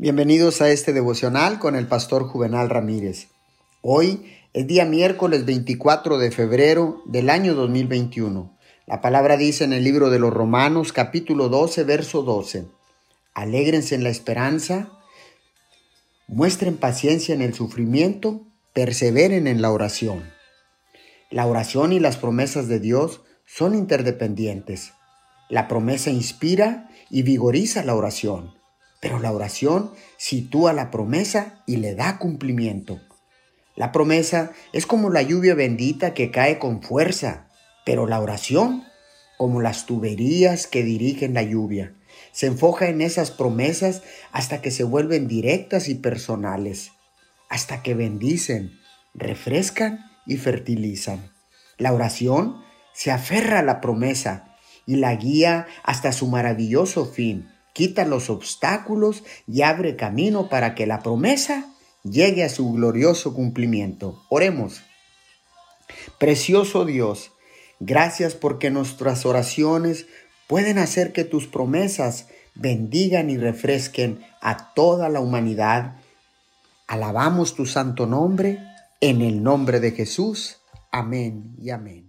Bienvenidos a este devocional con el pastor Juvenal Ramírez. Hoy es día miércoles 24 de febrero del año 2021. La palabra dice en el libro de los Romanos capítulo 12 verso 12. Alégrense en la esperanza, muestren paciencia en el sufrimiento, perseveren en la oración. La oración y las promesas de Dios son interdependientes. La promesa inspira y vigoriza la oración. Pero la oración sitúa la promesa y le da cumplimiento. La promesa es como la lluvia bendita que cae con fuerza, pero la oración como las tuberías que dirigen la lluvia. Se enfoca en esas promesas hasta que se vuelven directas y personales, hasta que bendicen, refrescan y fertilizan. La oración se aferra a la promesa y la guía hasta su maravilloso fin quita los obstáculos y abre camino para que la promesa llegue a su glorioso cumplimiento. Oremos. Precioso Dios, gracias porque nuestras oraciones pueden hacer que tus promesas bendigan y refresquen a toda la humanidad. Alabamos tu santo nombre en el nombre de Jesús. Amén y amén.